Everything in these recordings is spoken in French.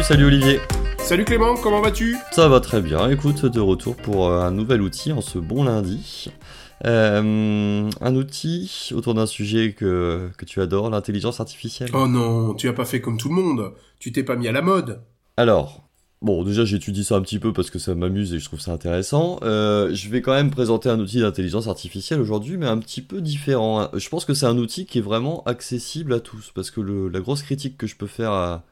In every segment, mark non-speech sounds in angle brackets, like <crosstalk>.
Salut, salut Olivier. Salut Clément, comment vas-tu? Ça va très bien. Écoute, de retour pour euh, un nouvel outil en ce bon lundi. Euh, un outil autour d'un sujet que, que tu adores, l'intelligence artificielle. Oh non, tu as pas fait comme tout le monde. Tu t'es pas mis à la mode. Alors, bon, déjà j'étudie ça un petit peu parce que ça m'amuse et je trouve ça intéressant. Euh, je vais quand même présenter un outil d'intelligence artificielle aujourd'hui, mais un petit peu différent. Je pense que c'est un outil qui est vraiment accessible à tous parce que le, la grosse critique que je peux faire à,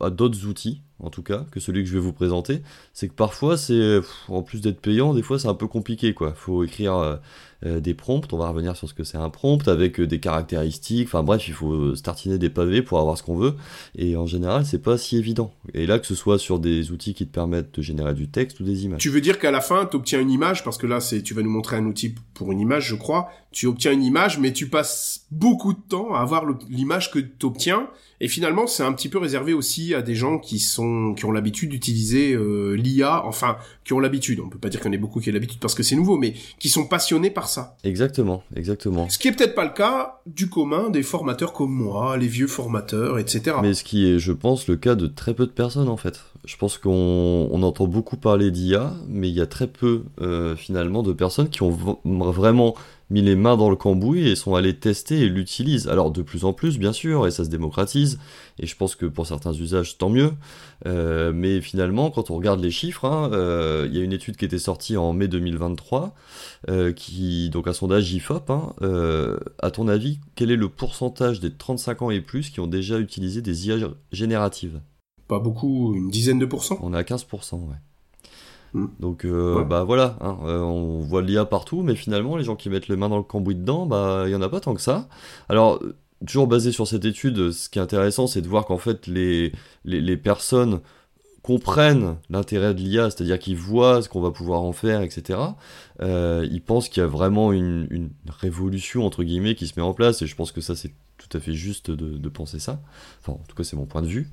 à d'autres outils, en tout cas, que celui que je vais vous présenter, c'est que parfois, c'est en plus d'être payant, des fois c'est un peu compliqué, quoi. Faut écrire euh, euh, des prompts, on va revenir sur ce que c'est un prompt, avec euh, des caractéristiques, enfin bref, il faut startiner des pavés pour avoir ce qu'on veut, et en général, c'est pas si évident. Et là, que ce soit sur des outils qui te permettent de générer du texte ou des images. Tu veux dire qu'à la fin, tu obtiens une image, parce que là, c'est, tu vas nous montrer un outil pour une image, je crois. Tu obtiens une image, mais tu passes beaucoup de temps à avoir l'image que tu obtiens, et finalement, c'est un petit peu réservé aussi à des gens qui sont qui ont l'habitude d'utiliser euh, l'IA, enfin qui ont l'habitude. On peut pas dire qu'il y en ait beaucoup qui ont l'habitude parce que c'est nouveau, mais qui sont passionnés par ça. Exactement, exactement. Ce qui est peut-être pas le cas du commun des formateurs comme moi, les vieux formateurs, etc. Mais ce qui est, je pense, le cas de très peu de personnes en fait. Je pense qu'on on entend beaucoup parler d'IA, mais il y a très peu euh, finalement de personnes qui ont vraiment mis les mains dans le cambouis et sont allés tester et l'utilisent. Alors de plus en plus, bien sûr, et ça se démocratise, et je pense que pour certains usages, tant mieux. Euh, mais finalement, quand on regarde les chiffres, hein, euh, il y a une étude qui était sortie en mai 2023, euh, qui, donc un sondage IFOP, hein, à ton avis, quel est le pourcentage des 35 ans et plus qui ont déjà utilisé des IA génératives? Pas beaucoup, une dizaine de pourcents On est à 15%, ouais. Donc euh, bah voilà, hein, euh, on voit l'IA partout, mais finalement les gens qui mettent les mains dans le cambouis dedans, bah il y en a pas tant que ça. Alors toujours basé sur cette étude, ce qui est intéressant, c'est de voir qu'en fait les, les, personnes comprennent l'intérêt de l'IA, c'est-à-dire qu'ils voient ce qu'on va pouvoir en faire, etc. Euh, ils pensent qu'il y a vraiment une, révolution entre guillemets qui se met en place, et je pense que ça c'est tout à fait juste de, penser ça. Enfin, en tout cas, c'est mon point de vue.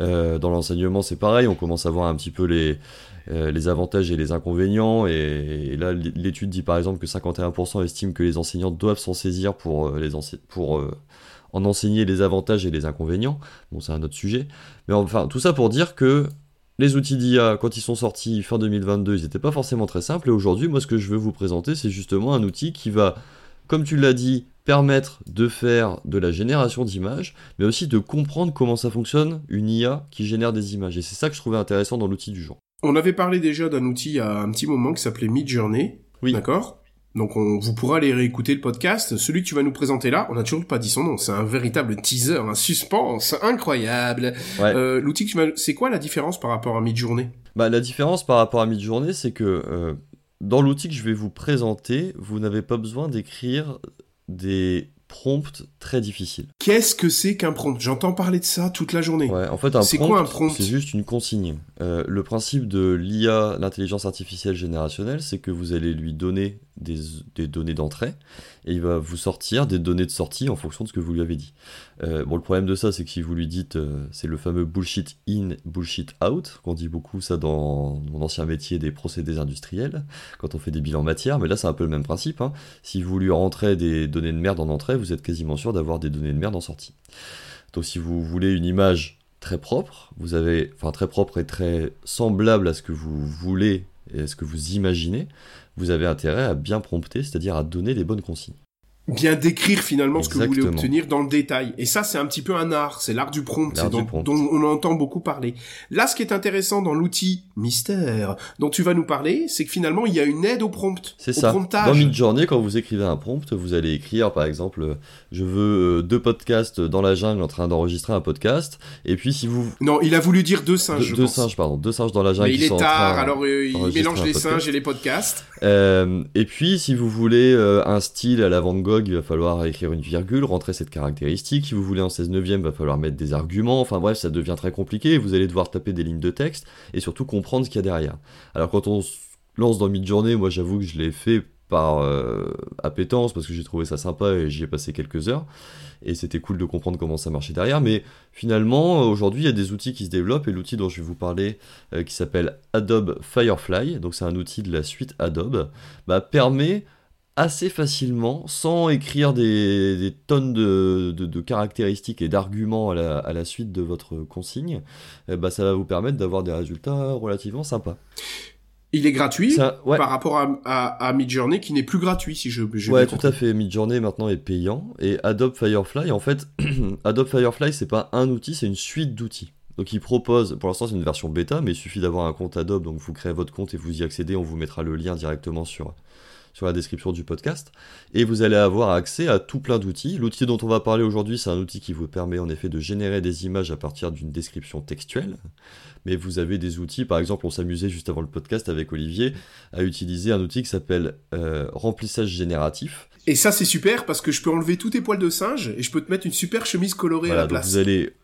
Euh, dans l'enseignement, c'est pareil, on commence à voir un petit peu les, euh, les avantages et les inconvénients. Et, là, l'étude dit par exemple que 51% estiment que les enseignants doivent s'en saisir pour, les pour en enseigner les avantages et les inconvénients. Bon, c'est un autre sujet. Mais enfin, tout ça pour dire que les outils d'IA, quand ils sont sortis fin 2022, ils n'étaient pas forcément très simples. Et aujourd'hui, moi, ce que je veux vous présenter, c'est justement un outil qui va, comme tu l'as dit, permettre de faire de la génération d'images, mais aussi de comprendre comment ça fonctionne une IA qui génère des images. Et c'est ça que je trouvais intéressant dans l'outil du jour. On avait parlé déjà d'un outil il y a un petit moment qui s'appelait Midjourney. Oui. D'accord? Donc on, vous pourrez aller réécouter le podcast. Celui que tu vas nous présenter là, on n'a toujours pas dit son nom. C'est un véritable teaser, un suspense incroyable. Euh, L'outil que tu vas, c'est quoi la différence par rapport à Midjourney? Bah la différence par rapport à Midjourney, c'est que euh, dans l'outil que je vais vous présenter, vous n'avez pas besoin d'écrire des prompt très difficile. Qu'est-ce que c'est qu'un prompt? J'entends parler de ça toute la journée. Ouais, en fait, un c'est quoi un prompt? C'est juste une consigne. Euh, le principe de l'IA, l'intelligence artificielle générationnelle, c'est que vous allez lui donner des, données d'entrée et il va vous sortir des données de sortie en fonction de ce que vous lui avez dit. Euh, bon, le problème de ça, c'est que si vous lui dites, euh, c'est le fameux bullshit in, bullshit out, qu'on dit beaucoup ça dans mon ancien métier des procédés industriels, quand on fait des bilans matière, mais là c'est un peu le même principe. Hein. Si vous lui rentrez des données de merde en entrée, vous êtes quasiment sûr d'avoir des données de merde en sortie. Donc si vous voulez une image très propre, vous avez, enfin très propre et très semblable à ce que vous voulez et à ce que vous imaginez, vous avez intérêt à bien prompter, c'est-à-dire à donner les bonnes consignes bien décrire finalement ce que vous voulez obtenir dans le détail. Et ça, c'est un petit peu un art, c'est l'art du prompt, dont, dont, on entend beaucoup parler. Là, ce qui est intéressant dans l'outil mystère dont tu vas nous parler, c'est que finalement, il y a une aide au prompt. C'est ça. Promptage. Dans Midjourney, quand vous écrivez un prompt, vous allez écrire, par exemple, je veux euh, deux podcasts dans la jungle en train d'enregistrer un podcast. Et puis, si vous... Non, il a voulu dire deux singes. deux singes, pardon. Deux singes dans la jungle. Mais il est tard, alors euh, il mélange les singes et les podcasts. Euh, et puis, si vous voulez euh, un style à la Van Gogh, il va falloir écrire une virgule, rentrer cette caractéristique. Si vous voulez un 16 neuvième, il va falloir mettre des arguments. Enfin bref, ça devient très compliqué. Vous allez devoir taper des lignes de texte et surtout comprendre ce qu'il y a derrière. Alors quand on se lance dans Midjourney, moi j'avoue que je l'ai fait par euh, appétence parce que j'ai trouvé ça sympa et j'y ai passé quelques heures. Et c'était cool de comprendre comment ça marchait derrière. Mais finalement aujourd'hui il y a des outils qui se développent. Et l'outil dont je vais vous parler euh, qui s'appelle Adobe Firefly donc c'est un outil de la suite Adobe bah, permet assez facilement, sans écrire des, tonnes de, caractéristiques et d'arguments à la, suite de votre consigne, eh ben, ça va vous permettre d'avoir des résultats relativement sympas. Il est gratuit par rapport à, à, Midjourney qui n'est plus gratuit si je. je ouais, tout à fait. Midjourney maintenant est payant et Adobe Firefly en fait, <clears throat> Adobe Firefly c'est pas un outil, c'est une suite d'outils. Donc il propose, pour l'instant c'est une version bêta, mais il suffit d'avoir un compte Adobe, donc vous créez votre compte et vous y accédez, on vous mettra le lien directement sur, sur la description du podcast. Et vous allez avoir accès à tout plein d'outils. L'outil dont on va parler aujourd'hui, c'est un outil qui vous permet en effet de générer des images à partir d'une description textuelle. Mais vous avez des outils, par exemple, on s'amusait juste avant le podcast avec Olivier à utiliser un outil qui s'appelle euh, remplissage génératif. Et ça c'est super parce que je peux enlever tous tes poils de singe et je peux te mettre une super chemise colorée à la place. vous allez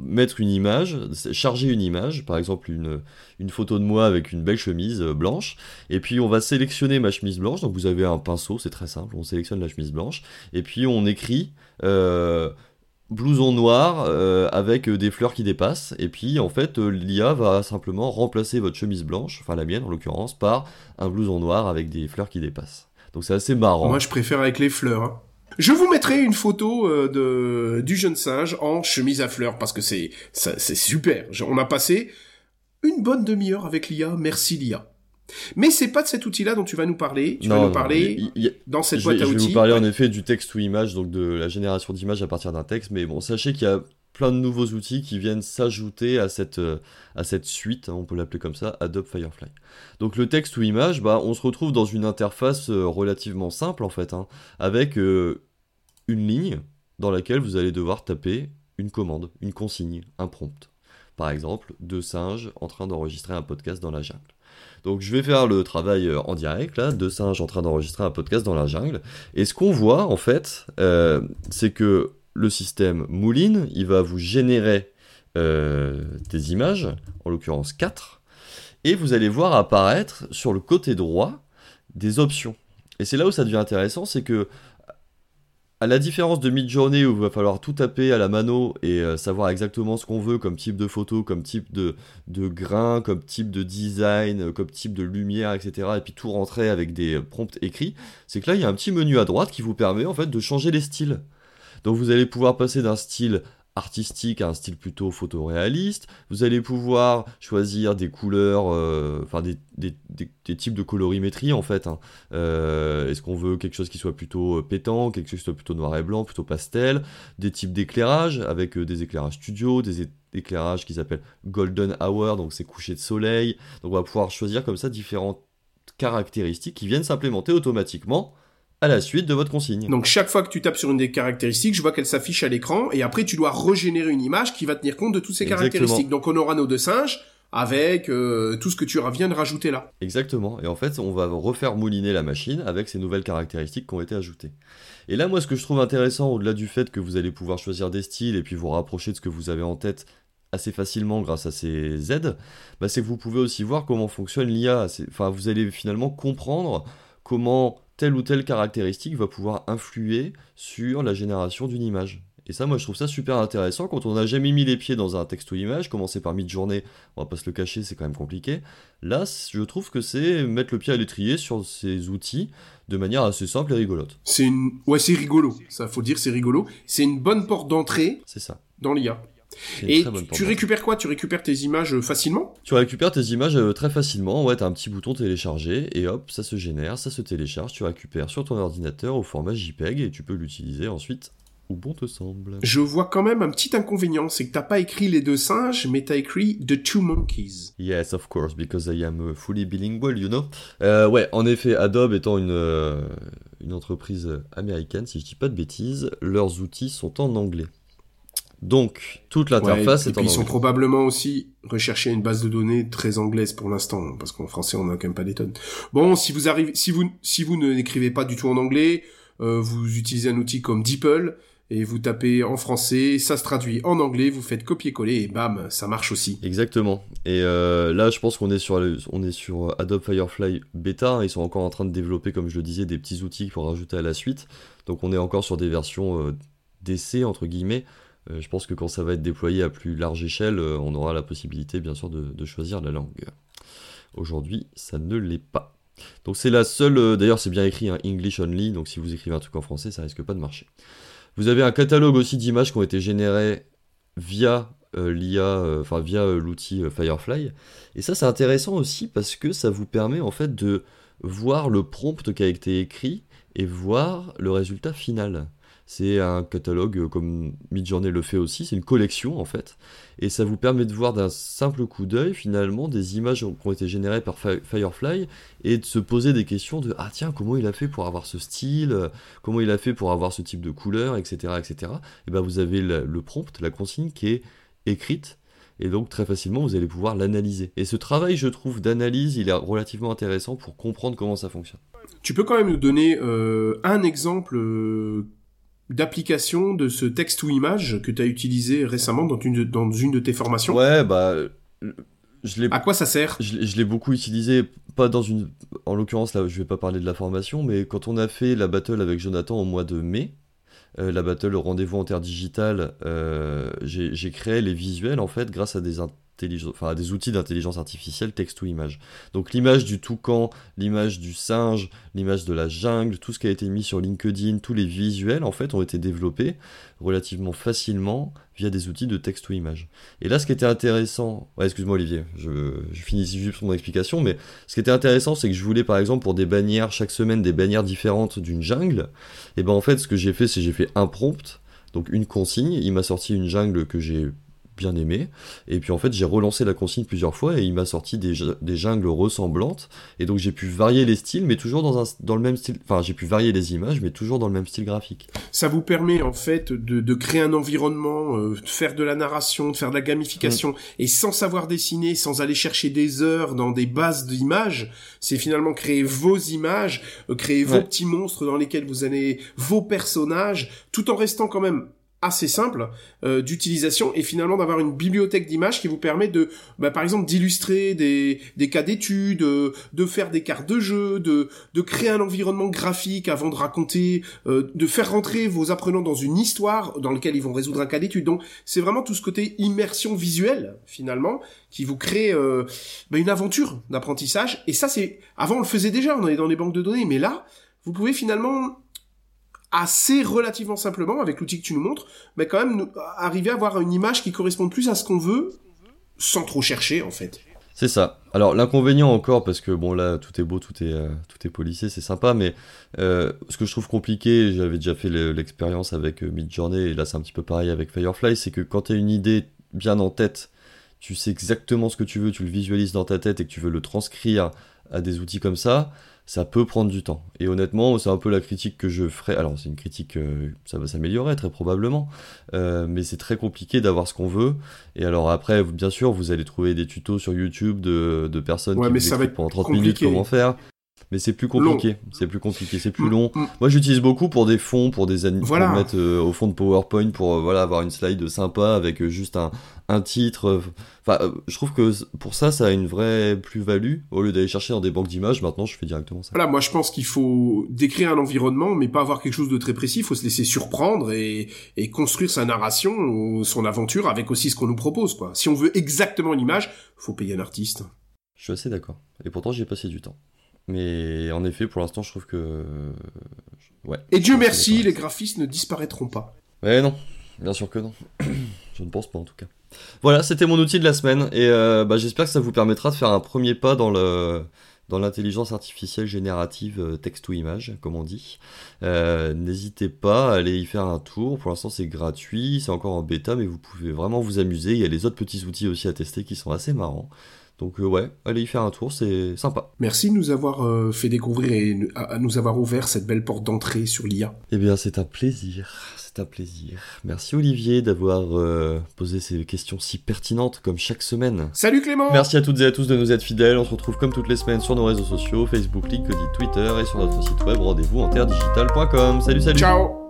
mettre une image, charger une image, par exemple une, une photo de moi avec une belle chemise euh, blanche, et puis on va sélectionner ma chemise blanche, donc vous avez un pinceau, c'est très simple, on sélectionne la chemise blanche, et puis on écrit euh, blouson noir euh, avec des fleurs qui dépassent, et puis en fait l'IA va simplement remplacer votre chemise blanche, enfin la mienne en l'occurrence, par un blouson noir avec des fleurs qui dépassent. Donc c'est assez marrant. Moi je préfère avec les fleurs. Hein. Je vous mettrai une photo euh, de du jeune singe en chemise à fleurs parce que c'est c'est super. On a passé une bonne demi-heure avec l'IA. Merci l'IA. Mais c'est pas de cet outil-là dont tu vas nous parler. Tu vas nous parler dans cette boîte à outils. Je vais vous parler en effet du texte ou image, donc de la génération d'images à partir d'un texte. Mais bon, sachez qu'il y a plein de nouveaux outils qui viennent s'ajouter à cette, euh, à cette suite, hein, on peut l'appeler comme ça, Adobe Firefly. Donc le texte ou image, bah, on se retrouve dans une interface euh, relativement simple en fait, hein, avec une ligne dans laquelle vous allez devoir taper une commande, une consigne, un prompt. Par exemple, deux singes en train d'enregistrer un podcast dans la jungle. Donc je vais faire le travail euh, en direct, là, deux singes en train d'enregistrer un podcast dans la jungle. Et ce qu'on voit, en fait, euh, c'est que le système mouline, il va vous générer euh, des images, en l'occurrence 4, et vous allez voir apparaître sur le côté droit des options. Et c'est là où ça devient intéressant, c'est que à la différence de mid-journée où il va falloir tout taper à la mano et euh, savoir exactement ce qu'on veut comme type de photo, comme type de, de grain, comme type de design, comme type de lumière, etc. Et puis tout rentrer avec des prompts écrits, c'est que là il y a un petit menu à droite qui vous permet en fait de changer les styles. Donc vous allez pouvoir passer d'un style artistique à un style plutôt photoréaliste. Vous allez pouvoir choisir des couleurs, euh, enfin des, types de colorimétrie en fait. Hein. Euh, est-ce qu'on veut quelque chose qui soit plutôt euh, pétant, quelque chose qui soit plutôt noir et blanc, plutôt pastel, des types d'éclairage avec des éclairages studio, des éclairages qui s'appellent golden hour, donc c'est coucher de soleil. Donc on va pouvoir choisir comme ça différentes caractéristiques qui viennent s'implémenter automatiquement à la suite de votre consigne. Donc chaque fois que tu tapes sur une des caractéristiques, je vois qu'elle s'affiche à l'écran et après tu dois régénérer une image qui va tenir compte de toutes ces caractéristiques. Donc on aura nos deux singes avec euh, tout ce que tu viens de rajouter là. Exactement. Et en fait, on va refaire mouliner la machine avec ces nouvelles caractéristiques qui ont été ajoutées. Et là, moi, ce que je trouve intéressant, au-delà du fait que vous allez pouvoir choisir des styles et puis vous rapprocher de ce que vous avez en tête assez facilement grâce à ces aides, bah, c'est que vous pouvez aussi voir comment fonctionne l'IA. Enfin, vous allez finalement comprendre comment telle ou telle caractéristique va pouvoir influer sur la génération d'une image. Et ça, moi, je trouve ça super intéressant quand on n'a jamais mis les pieds dans un texte ou image, commencer par mid-journée, on va pas se le cacher, c'est quand même compliqué. Là, je trouve que c'est mettre le pied à l'étrier sur ces outils de manière assez simple et rigolote. C'est une, ouais, c'est rigolo. Ça, faut dire, c'est rigolo. C'est une bonne porte d'entrée. C'est ça. Dans l'IA. Et tu récupères quoi? Tu récupères tes images euh, facilement? Tu récupères tes images euh, très facilement. Ouais, t'as un petit bouton télécharger et hop, ça se génère, ça se télécharge. Tu récupères sur ton ordinateur au format JPEG et tu peux l'utiliser ensuite où bon te semble. Je vois quand même un petit inconvénient, c'est que t'as pas écrit les deux singes, mais t'as écrit The Two Monkeys. Yes, of course, because I am uh, fully bilingual, you know. Euh, ouais, en effet, Adobe étant une, une entreprise américaine, si je dis pas de bêtises, leurs outils sont en anglais. Donc, toute l'interface est et puis Ils sont probablement aussi recherchés une base de données très anglaise pour l'instant, parce qu'en français, on n'a quand même pas des tonnes. Bon, si vous arrivez, si vous, si vous ne n'écrivez pas du tout en anglais, euh, vous utilisez un outil comme DeepL, et vous tapez en français, ça se traduit en anglais, vous faites copier-coller et bam, ça marche aussi. Exactement. Et euh, là, je pense qu'on est sur on est sur Adobe Firefly bêta. Ils sont encore en train de développer, comme je le disais, des petits outils pour rajouter à la suite. Donc, on est encore sur des versions euh, d'essai entre guillemets. Euh, je pense que quand ça va être déployé à plus large échelle, euh, on aura la possibilité bien sûr de, choisir la langue. Aujourd'hui, ça ne l'est pas. Donc c'est la seule, d'ailleurs c'est bien écrit, hein, English only, donc si vous écrivez un truc en français, ça risque pas de marcher. Vous avez un catalogue aussi d'images qui ont été générées via l'IA, enfin via l'outil Firefly. Et ça c'est intéressant aussi parce que ça vous permet en fait de voir le prompt qui a été écrit et voir le résultat final. C'est un catalogue euh, comme Midjourney le fait aussi, c'est une collection en fait. Et ça vous permet de voir d'un simple coup d'œil finalement des images qui ont été générées par Firefly et de se poser des questions de ah tiens comment il a fait pour avoir ce style, comment il a fait pour avoir ce type de couleur, etc. etc. Et ben vous avez le prompt, la consigne qui est écrite et donc très facilement vous allez pouvoir l'analyser. Et ce travail, je trouve, d'analyse, il est relativement intéressant pour comprendre comment ça fonctionne. Tu peux quand même nous donner euh, un exemple euh, d'application de ce texte ou image que tu as utilisé récemment dans une, dans une de tes formations? Ouais, bah... Je à quoi ça sert? Je, l'ai beaucoup utilisé, pas dans une... En l'occurrence, là, je vais pas parler de la formation, mais quand on a fait la battle avec Jonathan au mois de mai, euh, la battle Rendez-vous interdigital, euh, j'ai créé les visuels en fait grâce à des, des outils d'intelligence artificielle texte ou image. Donc l'image du toucan, l'image du singe, l'image de la jungle, tout ce qui a été mis sur LinkedIn, tous les visuels en fait ont été développés relativement facilement via des outils de texte ou image. Et là, ce qui était intéressant, excuse-moi Olivier, je, je finis juste mon explication, mais ce qui était intéressant, c'est que je voulais par exemple pour des bannières chaque semaine des bannières différentes d'une jungle. Et ben en fait, ce que j'ai fait, c'est j'ai fait un prompt, donc une consigne. Il m'a sorti une jungle que j'ai bien aimé. Et puis en fait, j'ai relancé la consigne plusieurs fois et il m'a sorti des, des, jungles ressemblantes. Et donc j'ai pu varier les styles, mais toujours dans, un, dans le même style. Enfin, j'ai pu varier les images, mais toujours dans le même style graphique. Ça vous permet en fait de, de créer un environnement, euh, de faire de la narration, de faire de la gamification, mm. et sans savoir dessiner, sans aller chercher des heures dans des bases d'images. C'est finalement créer vos images, euh, créer vos petits monstres dans lesquels vous allez vos personnages, tout en restant quand même assez simple euh, d'utilisation et finalement d'avoir une bibliothèque d'images qui vous permet de, bah, par exemple, d'illustrer des, des cas d'études, euh, de faire des cartes de jeu, de, de créer un environnement graphique avant de raconter, euh, de faire rentrer vos apprenants dans une histoire dans laquelle ils vont résoudre un cas d'étude. Donc c'est vraiment tout ce côté immersion visuelle finalement qui vous crée bah, une aventure d'apprentissage. Et ça c'est, avant on le faisait déjà, on est dans les banques de données, mais là vous pouvez finalement assez relativement simplement avec l'outil que tu nous montres, mais quand même arriver à avoir une image qui corresponde plus à ce qu'on veut sans trop chercher en fait. C'est ça. Alors l'inconvénient encore, parce que bon là tout est beau, tout est, euh, tout est c'est sympa, mais euh, ce que je trouve compliqué, j'avais déjà fait l'expérience avec euh, Midjourney, et là c'est un petit peu pareil avec Firefly, c'est que quand tu as une idée bien en tête, tu sais exactement ce que tu veux, tu le visualises dans ta tête et que tu veux le transcrire à des outils comme ça, ça peut prendre du temps. Et honnêtement, c'est un peu la critique que je ferais. Alors, c'est une critique, euh, ça va s'améliorer très probablement, euh, mais c'est très compliqué d'avoir ce qu'on veut. Et alors après, bien sûr, vous allez trouver des tutos sur YouTube de, de personnes qui vous expliquent pendant 30 minutes comment faire mais c'est plus compliqué. C'est plus compliqué, c'est plus mm, long. Mm. Moi, j'utilise beaucoup pour des fonds, pour des voilà. pour mettre euh, au fond de PowerPoint pour euh, voilà avoir une slide sympa avec euh, juste un, un titre. Enfin, je trouve que pour ça, ça a une vraie plus-value au lieu d'aller chercher dans des banques d'images. Maintenant, je fais directement ça. Voilà, moi, je pense qu'il faut décrire un environnement, mais pas avoir quelque chose de très précis. Il faut se laisser surprendre et, et construire sa narration ou son aventure avec aussi ce qu'on nous propose. Quoi. Si on veut exactement l'image, faut payer un artiste. Je suis assez d'accord. Et pourtant, j'y ai passé du temps. Mais en effet, pour l'instant, je trouve que. Ouais. Et Dieu merci, les graphistes ne disparaîtront pas. Ouais, non. Bien sûr que non. <coughs> je ne pense pas en tout cas. Voilà, c'était mon outil de la semaine. Et euh, bah, j'espère que ça vous permettra de faire un premier pas dans le dans l'intelligence artificielle générative euh, texte ou image, comme on dit. Euh, n'hésitez pas à aller y faire un tour. Pour l'instant, c'est gratuit, c'est encore en bêta, mais vous pouvez vraiment vous amuser. Il y a les autres petits outils aussi à tester qui sont assez marrants. Donc euh, ouais, allez y faire un tour, c'est sympa. Merci de nous avoir euh, fait découvrir et à, nous avoir ouvert cette belle porte d'entrée sur l'IA. Eh bien, c'est un plaisir, c'est un plaisir. Merci Olivier d'avoir euh, posé ces questions si pertinentes comme chaque semaine. Salut Clément Merci à toutes et à tous de nous être fidèles. On se retrouve comme toutes les semaines sur nos réseaux sociaux, Facebook, LinkedIn, Twitter et sur notre site web rendez-vous en Salut salut Ciao